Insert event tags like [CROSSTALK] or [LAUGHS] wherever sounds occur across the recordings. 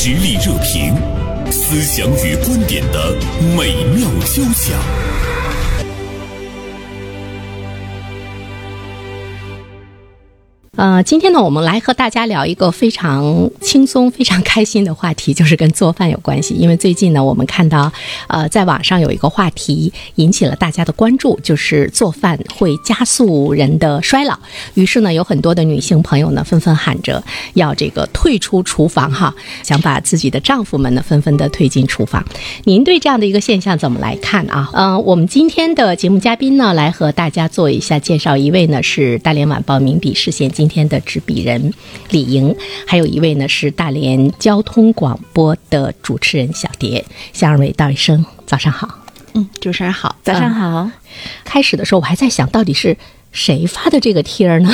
实力热评，思想与观点的美妙交响。呃，今天呢，我们来和大家聊一个非常轻松、非常开心的话题，就是跟做饭有关系。因为最近呢，我们看到，呃，在网上有一个话题引起了大家的关注，就是做饭会加速人的衰老。于是呢，有很多的女性朋友呢，纷纷喊着要这个退出厨房哈，想把自己的丈夫们呢，纷纷的推进厨房。您对这样的一个现象怎么来看啊？嗯，我们今天的节目嘉宾呢，来和大家做一下介绍。一位呢是大连晚报名笔视线今。天的执笔人李莹，还有一位呢是大连交通广播的主持人小蝶，向二位道一声早上好。嗯，主持人好，早上好。开始的时候我还在想到底是谁发的这个贴儿呢？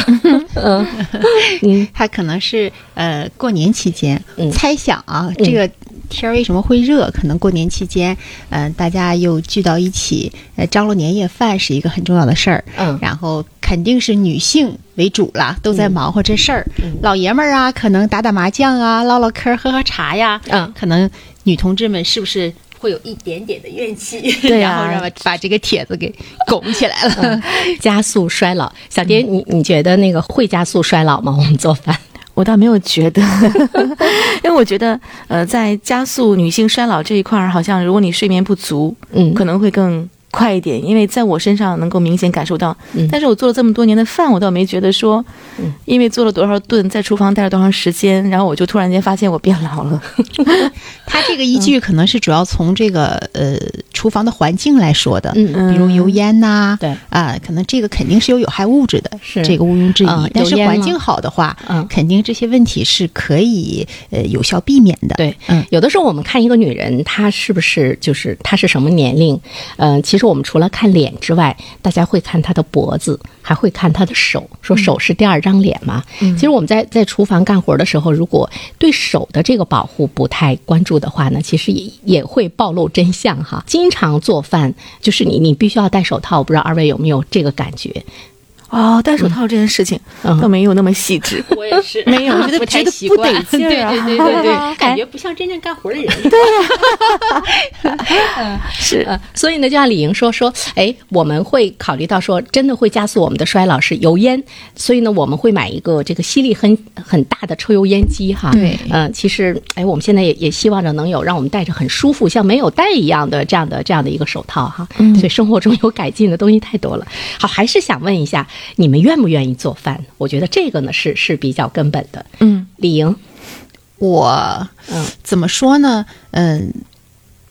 嗯 [LAUGHS] [LAUGHS] 他可能是呃过年期间猜想啊，这个天为什么会热？可能过年期间，嗯，大家又聚到一起，呃，张罗年夜饭是一个很重要的事儿。嗯，然后。肯定是女性为主了，都在忙活这事儿。老爷们儿啊，可能打打麻将啊，唠唠嗑，喝喝茶呀。嗯，可能女同志们是不是会有一点点的怨气？对呀，然后让把这个帖子给拱起来了，[LAUGHS] 加速衰老。小蝶，你你觉得那个会加速衰老吗？我们做饭，我倒没有觉得，[LAUGHS] 因为我觉得，呃，在加速女性衰老这一块儿，好像如果你睡眠不足，嗯，可能会更。快一点，因为在我身上能够明显感受到。嗯，但是我做了这么多年的饭，我倒没觉得说，嗯，因为做了多少顿，在厨房待了多长时间，然后我就突然间发现我变老了。[LAUGHS] 他这个依据可能是主要从这个呃厨房的环境来说的，嗯嗯，比如油烟呐，对啊，可能这个肯定是有有害物质的，是这个毋庸置疑。但是环境好的话，嗯，肯定这些问题是可以呃有效避免的。对，嗯，有的时候我们看一个女人，她是不是就是她是什么年龄，嗯，其实。我们除了看脸之外，大家会看他的脖子，还会看他的手，说手是第二张脸嘛。其实我们在在厨房干活的时候，如果对手的这个保护不太关注的话呢，其实也也会暴露真相哈。经常做饭，就是你你必须要戴手套，不知道二位有没有这个感觉？哦，戴手套这件事情倒没有那么细致。我也是，没有，觉得觉得不得劲儿啊，对对对对，感觉不像真正干活的人。[LAUGHS] 对呀，[LAUGHS] [LAUGHS] 是，所以呢，就像李莹说说，哎，我们会考虑到说，真的会加速我们的衰老是油烟，所以呢，我们会买一个这个吸力很很大的抽油烟机哈。对，嗯，其实，哎，我们现在也也希望着能有让我们戴着很舒服，像没有戴一样的这样的这样的一个手套哈。嗯，所以生活中有改进的东西太多了。好，还是想问一下。你们愿不愿意做饭？我觉得这个呢是是比较根本的。嗯，李莹，我嗯怎么说呢？嗯，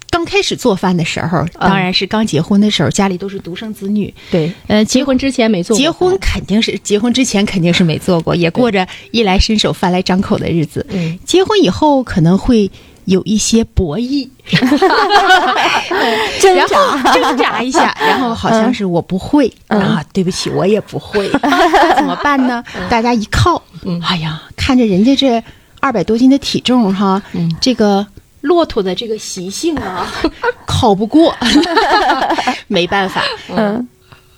刚开始做饭的时候，当然是刚结婚的时候，家里都是独生子女。对，呃，结婚之前没做过，结婚肯定是结婚之前肯定是没做过，也过着 [LAUGHS] 衣来伸手、饭来张口的日子。嗯，结婚以后可能会。有一些博弈，[LAUGHS] 挣扎。挣扎一下，[LAUGHS] 然后好像是我不会。啊，对不起，我也不会，[LAUGHS] 怎么办呢？大家一靠，哎呀，看着人家这二百多斤的体重哈，这个骆驼的这个习性啊，考不过，没办法，嗯。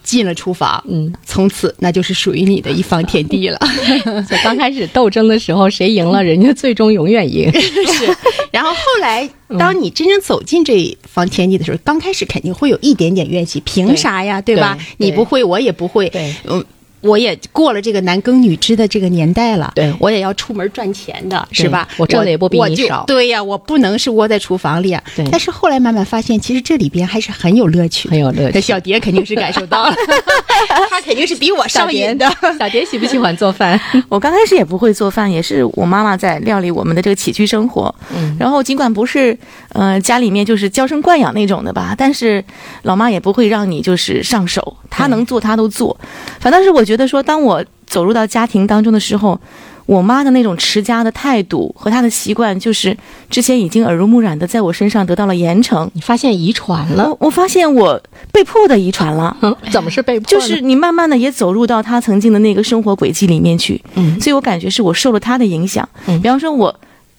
进了厨房，嗯，从此那就是属于你的一方天地了。[LAUGHS] 在刚开始斗争的时候，谁赢了，人家最终永远赢。[LAUGHS] 是，然后后来，当你真正走进这一方天地的时候，刚开始肯定会有一点点怨气，凭啥呀？对吧？你不会，我也不会。嗯。我也过了这个男耕女织的这个年代了，对我也要出门赚钱的，是吧？我挣的也不比你少。对呀，我不能是窝在厨房里啊。对。但是后来慢慢发现，其实这里边还是很有乐趣，很有乐趣。小蝶肯定是感受到了，[LAUGHS] 他肯定是比我上瘾的。小蝶喜不喜欢做饭？[LAUGHS] 我刚开始也不会做饭，也是我妈妈在料理我们的这个起居生活。嗯。然后尽管不是，呃，家里面就是娇生惯养那种的吧，但是老妈也不会让你就是上手，她能做他都做。反倒是我觉得说，当我走入到家庭当中的时候，我妈的那种持家的态度和她的习惯，就是之前已经耳濡目染的，在我身上得到了严惩。你发现遗传了？我发现我被迫的遗传了。怎么是被迫？就是你慢慢的也走入到她曾经的那个生活轨迹里面去。嗯，所以我感觉是我受了她的影响。嗯，比方说我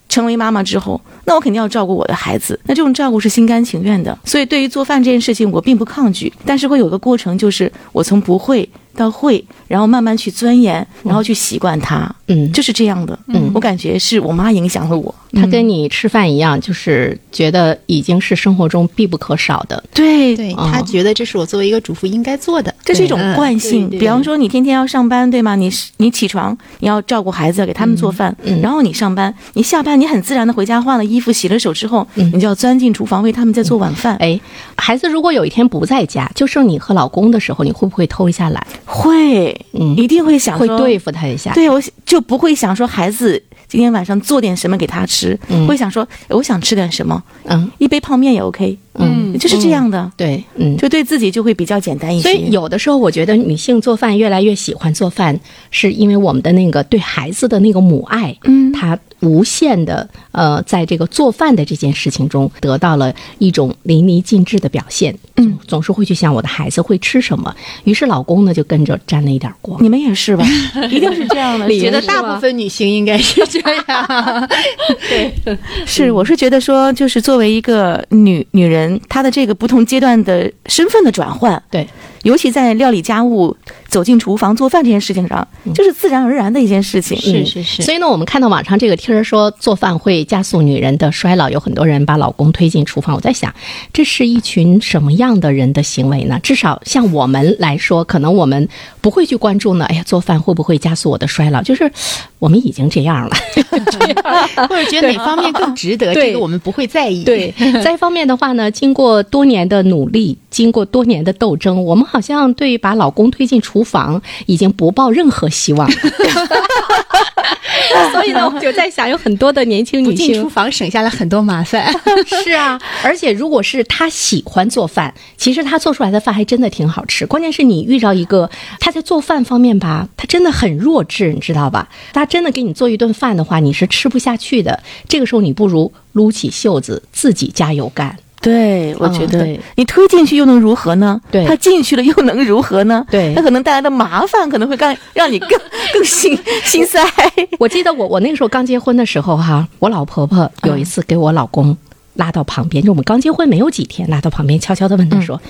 成为妈妈之后，那我肯定要照顾我的孩子。那这种照顾是心甘情愿的。所以对于做饭这件事情，我并不抗拒，但是会有个过程，就是我从不会。到会，然后慢慢去钻研，然后去习惯它。嗯，就是这样的。嗯，我感觉是我妈影响了我。她跟你吃饭一样，就是觉得已经是生活中必不可少的。对对，她觉得这是我作为一个主妇应该做的，这是一种惯性。比方说，你天天要上班，对吗？你你起床，你要照顾孩子，给他们做饭，然后你上班，你下班，你很自然的回家换了衣服、洗了手之后，你就要钻进厨房为他们在做晚饭。哎，孩子如果有一天不在家，就剩你和老公的时候，你会不会偷一下懒？会，嗯，一定会想会对付他一下。对，我就不会想说孩子。今天晚上做点什么给他吃，会想说我想吃点什么，嗯，一杯泡面也 OK，嗯，就是这样的，对，嗯，就对自己就会比较简单一些。所以有的时候我觉得女性做饭越来越喜欢做饭，是因为我们的那个对孩子的那个母爱，嗯，她无限的呃，在这个做饭的这件事情中得到了一种淋漓尽致的表现，嗯，总是会去想我的孩子会吃什么，于是老公呢就跟着沾了一点光。你们也是吧？[LAUGHS] 一定是这样的，我觉得大部分女性应该是。这样，[LAUGHS] 对，是，我是觉得说，就是作为一个女女人，她的这个不同阶段的身份的转换，对。尤其在料理家务、走进厨房做饭这件事情上，就是自然而然的一件事情。是是是。所以呢，我们看到网上这个贴儿说做饭会加速女人的衰老，有很多人把老公推进厨房。我在想，这是一群什么样的人的行为呢？至少像我们来说，可能我们不会去关注呢。哎呀，做饭会不会加速我的衰老？[LAUGHS] 就是我们已经这样了，[LAUGHS] 或者觉得哪方面更值得，这个我们不会在意。对，[LAUGHS] 在一方面的话呢，经过多年的努力，经过多年的斗争，我们好。像对把老公推进厨房已经不抱任何希望，[LAUGHS] 所以呢，我就在想，有很多的年轻女性进厨房省下了很多麻烦。[LAUGHS] 是啊，而且如果是她喜欢做饭，其实她做出来的饭还真的挺好吃。关键是你遇到一个她在做饭方面吧，她真的很弱智，你知道吧？她真的给你做一顿饭的话，你是吃不下去的。这个时候，你不如撸起袖子自己加油干。对，我觉得你推进去又能如何呢？对，他进去了又能如何呢？对，他可能带来的麻烦可能会更让你更更心 [LAUGHS] 心塞。我记得我我那个时候刚结婚的时候哈，我老婆婆有一次给我老公拉到旁边，就我们刚结婚没有几天，拉到旁边悄悄的问他说：“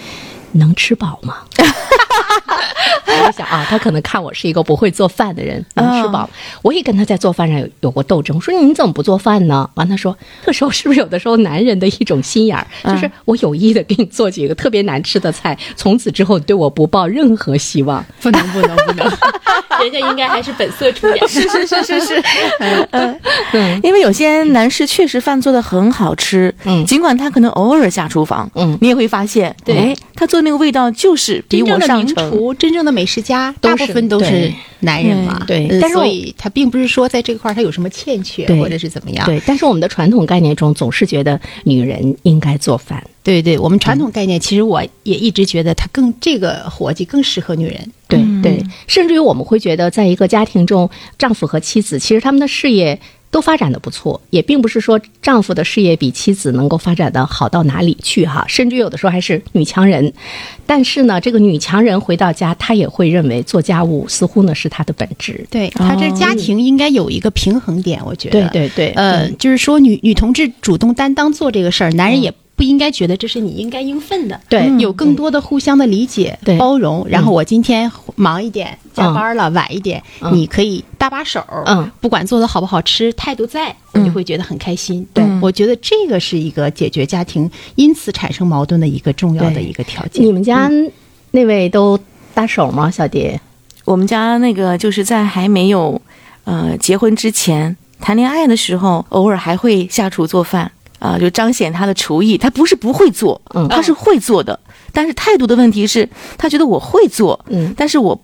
能吃饱吗？” [LAUGHS] 我就想啊，他可能看我是一个不会做饭的人，能吃饱。我也跟他在做饭上有有过斗争。我说你怎么不做饭呢？完他说，这时候是不是有的时候男人的一种心眼儿，就是我有意的给你做几个特别难吃的菜，从此之后对我不抱任何希望。不能不能不能，[LAUGHS] 人家应该还是本色出演。是是是是是，[LAUGHS] [LAUGHS] 嗯嗯，因为有些男士确实饭做的很好吃，嗯，尽管他可能偶尔下厨房，嗯，你也会发现，对，他做那个味道就是比我上乘。真正的美食家大部分都是男人嘛，对，但是所以他并不是说在这块儿他有什么欠缺或者是怎么样，对。但是我们的传统概念中总是觉得女人应该做饭，对对。我们传统概念其实我也一直觉得他更这个活计更适合女人，对对。甚至于我们会觉得，在一个家庭中，丈夫和妻子其实他们的事业。都发展的不错，也并不是说丈夫的事业比妻子能够发展的好到哪里去哈，甚至有的时候还是女强人。但是呢，这个女强人回到家，她也会认为做家务似乎呢是她的本职。对她这家庭应该有一个平衡点，我觉得。对对对，呃，就是说女女同志主动担当做这个事儿，男人也。不应该觉得这是你应该应分的，对，有更多的互相的理解、包容。然后我今天忙一点，加班了，晚一点，你可以搭把手，嗯，不管做的好不好吃，态度在，我就会觉得很开心。对，我觉得这个是一个解决家庭因此产生矛盾的一个重要的一个条件。你们家那位都搭手吗，小蝶？我们家那个就是在还没有呃结婚之前谈恋爱的时候，偶尔还会下厨做饭。啊，就彰显他的厨艺。他不是不会做，嗯，他是会做的。但是态度的问题是，他觉得我会做，嗯，但是我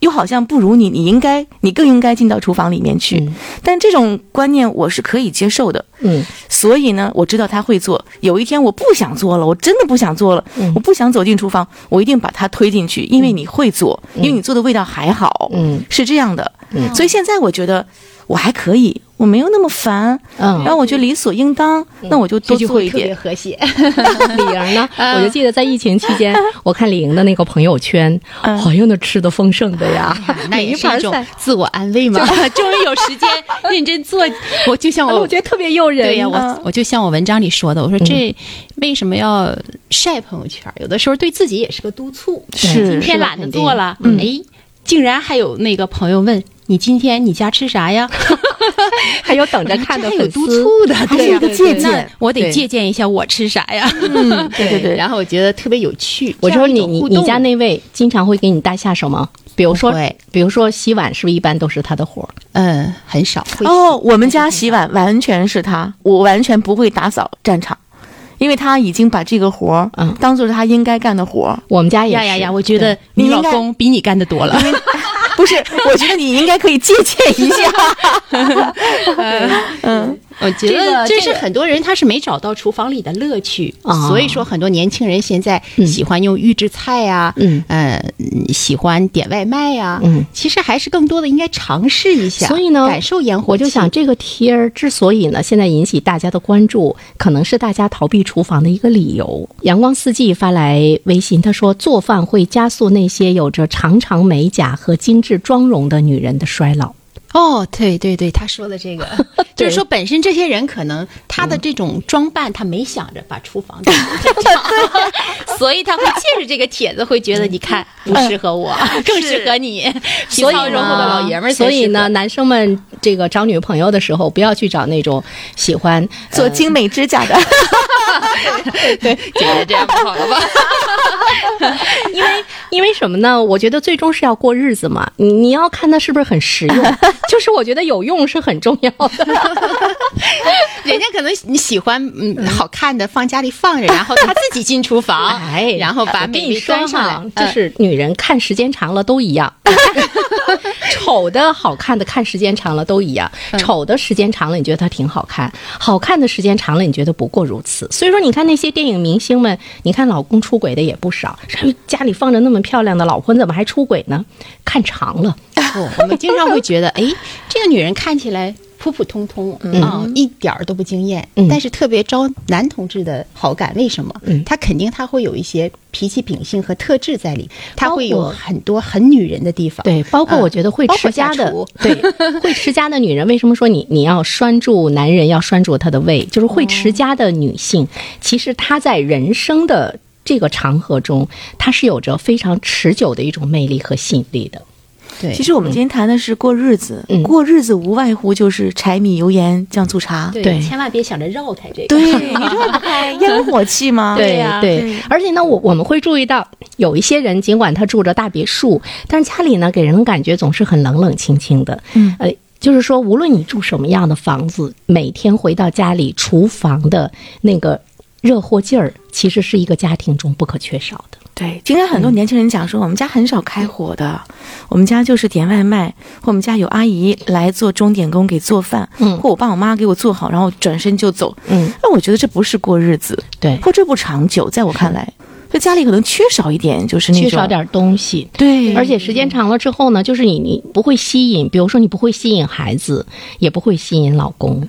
又好像不如你，你应该，你更应该进到厨房里面去。但这种观念我是可以接受的，嗯。所以呢，我知道他会做。有一天我不想做了，我真的不想做了，我不想走进厨房，我一定把他推进去，因为你会做，因为你做的味道还好，嗯，是这样的。所以现在我觉得我还可以。我没有那么烦，嗯，然后我觉得理所应当，那我就多做一点。和谐。[LAUGHS] 李莹呢？[LAUGHS] 我就记得在疫情期间，[LAUGHS] 我看李莹的那个朋友圈，好像那吃的丰盛的呀，那也是一种自我安慰嘛。终于有时间认真做，我就像我，我觉得特别诱人。对呀，我我就像我文章里说的，我说这为什么要晒朋友圈？有的时候对自己也是个督促。是，今天懒得做了，哎。竟然还有那个朋友问你今天你家吃啥呀？[LAUGHS] 还有等着看的还有督粉丝，促的，还对呀有一个借那鉴我得对借鉴一下我吃啥呀？嗯，[LAUGHS] 对对对。然后我觉得特别有趣。我说你你你家那位经常会给你搭下手吗？比如说比如说洗碗，是不是一般都是他的活儿？嗯很少会哦，我们家洗碗完全是他，我完全不会打扫战场，因为他已经把这个活儿嗯当做是他应该干的活儿。我们家也是。呀呀呀！我觉得你老公比你干的多了。不是，我觉得你应该可以借鉴一下。[LAUGHS] 嗯，我觉得这是很多人他是没找到厨房里的乐趣，啊所以说很多年轻人现在嗯喜欢用预制菜呀、嗯喜欢点外卖呀、嗯其实还是更多的应该尝试一下，所以呢感受烟火气。我就想，这个贴儿之所以呢现在引起大家的关注，可能是大家逃避厨房的一个理由。阳光四季发来微信，他说做饭会加速那些有着长长美甲和精致妆容的女人的衰老。哦，对对对，他说的这个，[LAUGHS] 就是说本身这些人可能他的这种装扮，他没想着把厨房当成战场，所以他会借着这个帖子，会觉得你看不适合我，[LAUGHS] 更适合你，皮所以糙肉厚的老爷们儿。所以呢，男生们这个找女朋友的时候，不要去找那种喜欢做精美指甲的，[LAUGHS] 对，姐姐这样不好了吧？因为因为什么呢？我觉得最终是要过日子嘛，你你要看它是不是很实用，[LAUGHS] 就是我觉得有用是很重要的。[LAUGHS] 人家可能你喜欢嗯好看的放家里放着，然后他自己进厨房，[LAUGHS] 哎，然后把我跟美味你端上来，，就是女人看时间长了都一样，丑的好看的看时间长了都一样，丑的时间长了你觉得它挺好看，好看的时间长了你觉得不过如此。所以说，你看那些电影明星们，你看老公出轨的也不少，家里放着那么漂亮的老婆，怎么还出轨呢？看长了。不，[LAUGHS] 我们经常会觉得，哎，这个女人看起来普普通通啊、一点儿都不惊艳，嗯但是特别招男同志的好感。为什么？嗯她肯定他会有一些脾气秉性和特质在里，她包会有很多很女人的地方。对，包括嗯我觉得会持家的 [LAUGHS] 对，会持家的女人，为什么说你你要拴住男人，要拴住他的胃？就是会持家的女性，其实她在人生的这个长河中，她是有着非常持久的一种魅力和吸引力的。对，其实我们今天谈的是过日子，嗯过日子无外乎就是柴米油盐酱醋茶。对对千万别想着绕开这个。对，你绕不开烟火气吗？对呀对对，而且呢，我我们会注意到，有一些人尽管他住着大别墅，但是家里呢给人的感觉总是很冷冷清清的。嗯呃，就是说，无论你住什么样的房子，每天回到家里，厨房的那个热乎劲儿，其实是一个家庭中不可缺少的。对，今天很多年轻人讲说，我们家很少开火的，我们家就是点外卖，或我们家有阿姨来做钟点工给做饭，嗯。或我爸我妈给我做好，然后转身就走。嗯，那我觉得这不是过日子，对，或这不长久，在我看来，就家里可能缺少一点，就是那种缺少点东西。对，而且时间长了之后呢，就是你你不会吸引，比如说你不会吸引孩子，也不会吸引老公，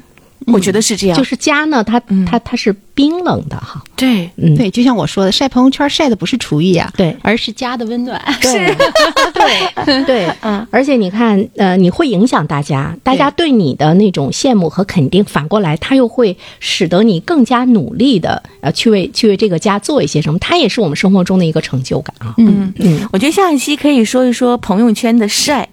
我觉得是这样，就是家呢，它它它是冰冷的哈。对。嗯，对，就像我说的，晒朋友圈晒的不是厨艺啊，对而是家的温暖。是，[LAUGHS] 对 [LAUGHS] 对，嗯，而且你看，呃，你会影响大家，大家对你的那种羡慕和肯定，反过来，他又会使得你更加努力的，呃，去为去为这个家做一些什么，它也是我们生活中的一个成就感啊。嗯嗯，我觉得下一期可以说一说朋友圈的晒。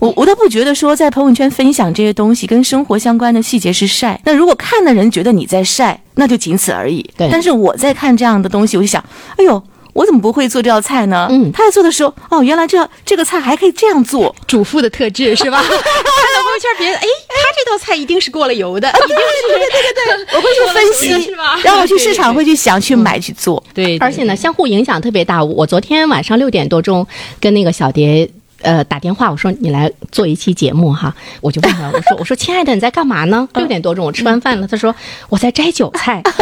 我我倒不觉得说在朋友圈分享这些东西跟生活相关的细节是晒。那如果看的人觉得你在晒，那就仅此而已。对但是我在看这样的东西，我就想，哎呦。我怎么不会做这道菜呢？嗯他在做的时候，哦，原来这这个菜还可以这样做。主妇的特质是吧？看到朋友圈，别人哎，他这道菜一定是过了油的，[LAUGHS] 一定是对对对对，我会去分析是吧，[LAUGHS] 然后我去市场会去想、去买、去做。对，而且呢，相互影响特别大。我昨天晚上六点多钟跟那个小蝶。呃，打电话我说你来做一期节目哈，我就问他，我说 [LAUGHS] 我说亲爱的你在干嘛呢？六点多钟我吃完饭了，他说我在摘韭菜。[LAUGHS]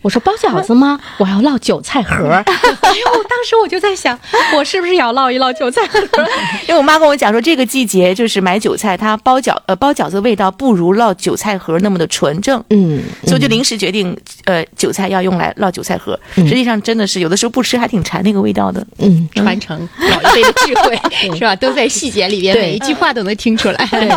我说包饺子吗？[LAUGHS] 我要烙韭菜盒儿。哎呦，当时我就在想，我是不是也要烙一烙韭菜盒儿？因为我妈跟我讲说，这个季节就是买韭菜，它包饺呃包饺子味道不如烙韭菜盒那么的纯正。嗯，所以我就临时决定，呃，韭菜要用来烙韭菜盒。实际上真的是有的时候不吃还挺馋那个味道的。嗯，传承老一辈的智慧是吧？都在细节里边，每一句话都能听出来。对，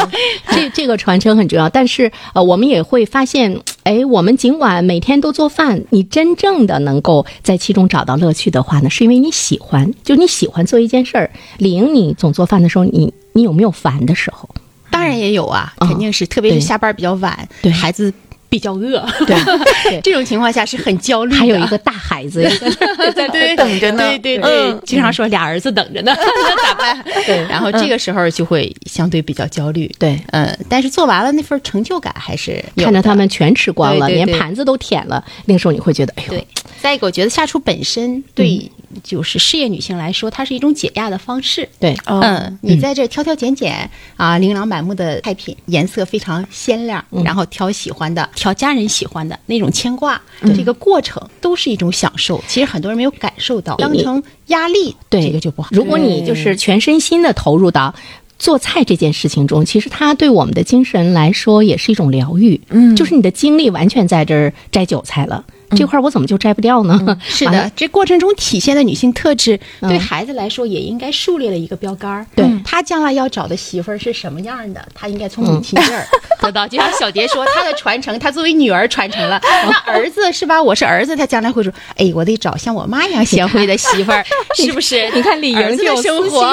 这这个传承很重要。但是呃，我们也会发现，哎，我们尽管每天都做饭，你真正的能够在其中找到乐趣的话呢，是因为你喜欢，就你喜欢做一件事儿。李莹，你总做饭的时候，你你有没有烦的时候？当然也有啊，肯定是，特别是下班比较晚，对孩子。比较饿，[LAUGHS] 对，这种情况下是很焦虑。还有一个大孩子 [LAUGHS] 在对等着呢，对对对，经常说俩儿子等着呢，那咋办？对，[LAUGHS] 然后这个时候就会相对比较焦虑。对，嗯，但是做完了那份成就感还是看着他们全吃光了，连盘子都舔了，那个时候你会觉得哎呦。对，再一个，我觉得下厨本身对。就是事业女性来说，它是一种解压的方式。对，嗯，你在这挑挑拣拣啊，琳琅满目的菜品，颜色非常鲜亮，然后挑喜欢的，挑家人喜欢的那种牵挂，这个过程都是一种享受。其实很多人没有感受到，当成压力，对这个就不好。如果你就是全身心的投入到做菜这件事情中，其实它对我们的精神来说也是一种疗愈。嗯，就是你的精力完全在这儿摘韭菜了。这块我怎么就摘不掉呢？[LAUGHS] 是的，这过程中体现的女性特质，对孩子来说也应该树立了一个标杆儿。对他将来要找的媳妇儿是什么样的，他应该从母亲这儿 [LAUGHS] 得到。就像小蝶说，[LAUGHS] 他的传承，他作为女儿传承了。那儿子是吧？我是儿子，他将来会说：“哎，我得找像我妈一样贤惠的媳妇儿，是不是？”你看李莹的生活，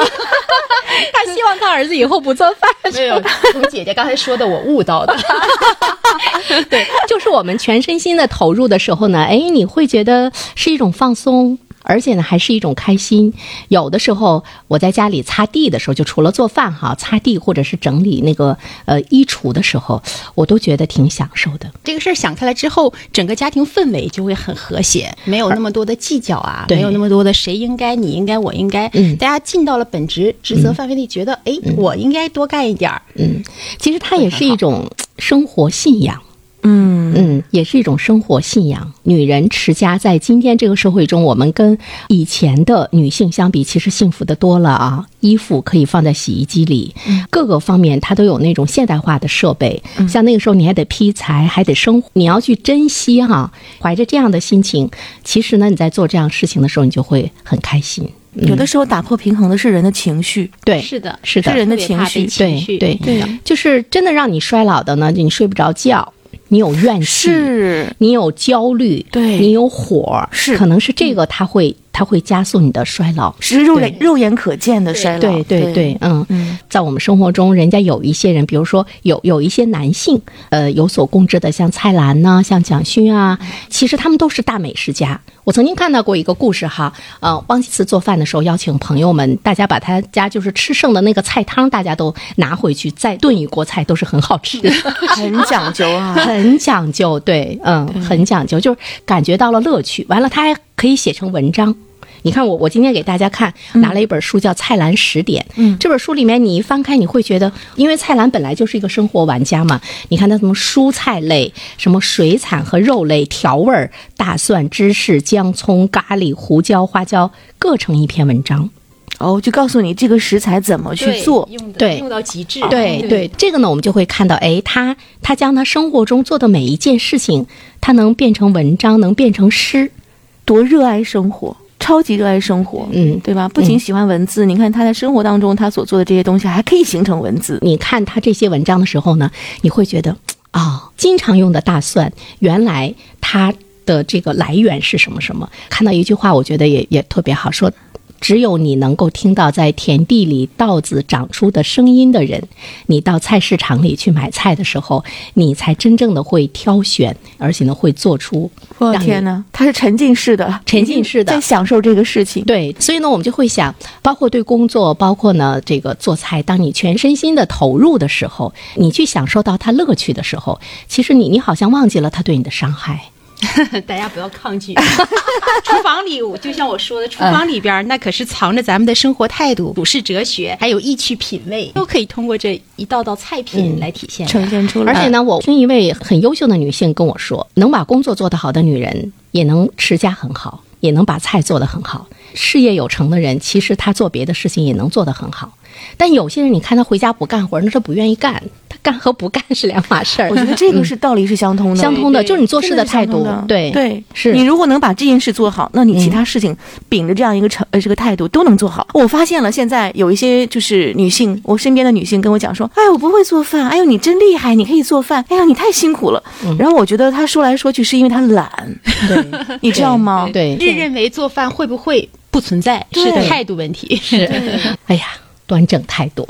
他希望他儿子以后不做饭。没有，从姐姐刚才说的，我悟到的。[LAUGHS] 对，就是我们全身心的投入的时候呢，哎，你会觉得是一种放松，而且呢，还是一种开心。有的时候我在家里擦地的时候，就除了做饭哈，擦地或者是整理那个呃衣橱的时候，我都觉得挺享受的。这个事儿想开了之后，整个家庭氛围就会很和谐，没有那么多的计较啊，没有那么多的谁应该、你应该、我应该。嗯，大家尽到了本职职责范围内，觉得哎，我应该多干一点儿。嗯，其实它也是一种生活信仰。嗯嗯，也是一种生活信仰。女人持家，在今天这个社会中，我们跟以前的女性相比，其实幸福的多了啊！衣服可以放在洗衣机里，各个方面它都有那种现代化的设备。像那个时候，你还得劈柴，还得生，你要去珍惜哈。怀着这样的心情，其实呢，你在做这样事情的时候，你就会很开心。有的时候打破平衡的是人的情绪，对，是的，是的，是人的情绪，对对对，就是真的让你衰老的呢，你睡不着觉。你有怨气，是。你有焦虑，对。你有火，是。可能是这个，他会它会加速你的衰老，是肉眼肉眼可见的衰老。对对对，嗯嗯，在我们生活中，人家有一些人，比如说有有一些男性，呃，有所共知的，像蔡澜呐，像蒋勋啊，其实他们都是大美食家。我曾经看到过一个故事哈，呃，汪其慈做饭的时候邀请朋友们，大家把他家就是吃剩的那个菜汤，大家都拿回去再炖一锅菜，都是很好吃的，[LAUGHS] 很讲究啊，[LAUGHS] 很讲究，对，嗯，很讲究，就是感觉到了乐趣。完了，他还可以写成文章。你看我，我今天给大家看，拿了一本书叫《蔡澜十点》。嗯，这本书里面你一翻开，你会觉得，因为蔡澜本来就是一个生活玩家嘛。你看他什么蔬菜类、什么水产和肉类、调味儿、大蒜、芝士、姜、葱、咖喱、胡椒、花椒，各成一篇文章。哦，就告诉你这个食材怎么去做，对，用到极致。对对，这个呢，我们就会看到，哎，他他将他生活中做的每一件事情，他能变成文章，能变成诗，多热爱生活。超级热爱生活，嗯，对吧？不仅喜欢文字，你看他在生活当中他所做的这些东西还可以形成文字。你看他这些文章的时候呢，你会觉得啊，经常用的大蒜，原来它的这个来源是什么什么？看到一句话，我觉得也也特别好说。只有你能够听到在田地里稻子长出的声音的人，你到菜市场里去买菜的时候，你才真正的会挑选，而且呢会做出。我天哪，他是沉浸式的，沉浸式的在享受这个事情。对，所以呢，我们就会想，包括对工作，包括呢这个做菜，当你全身心的投入的时候，你去享受到它乐趣的时候，其实你你好像忘记了它对你的伤害。[LAUGHS] 大家不要抗拒，[LAUGHS] 厨房里就像我说的，厨房里边那可是藏着咱们的生活态度、处世哲学，还有意趣品味，都可以通过这一道道菜品来体现、呈现出来。而且呢，我听一位很优秀的女性跟我说，能把工作做得好的女人，也能持家很好，也能把菜做得很好。事业有成的人，其实他做别的事情也能做得很好。但有些人，你看他回家不干活，那是不愿意干。干和不干是两码事儿。我觉得这个是道理是相通的，相通的，就是你做事的态度。对对，是你如果能把这件事做好，那你其他事情秉着这样一个成呃这个态度都能做好。我发现了，现在有一些就是女性，我身边的女性跟我讲说：“哎，我不会做饭。”哎呦，你真厉害，你可以做饭。哎呀，你太辛苦了。然后我觉得她说来说去是因为她懒，对，你知道吗？对，认认为做饭会不会不存在，是态度问题。是，哎呀，端正态度。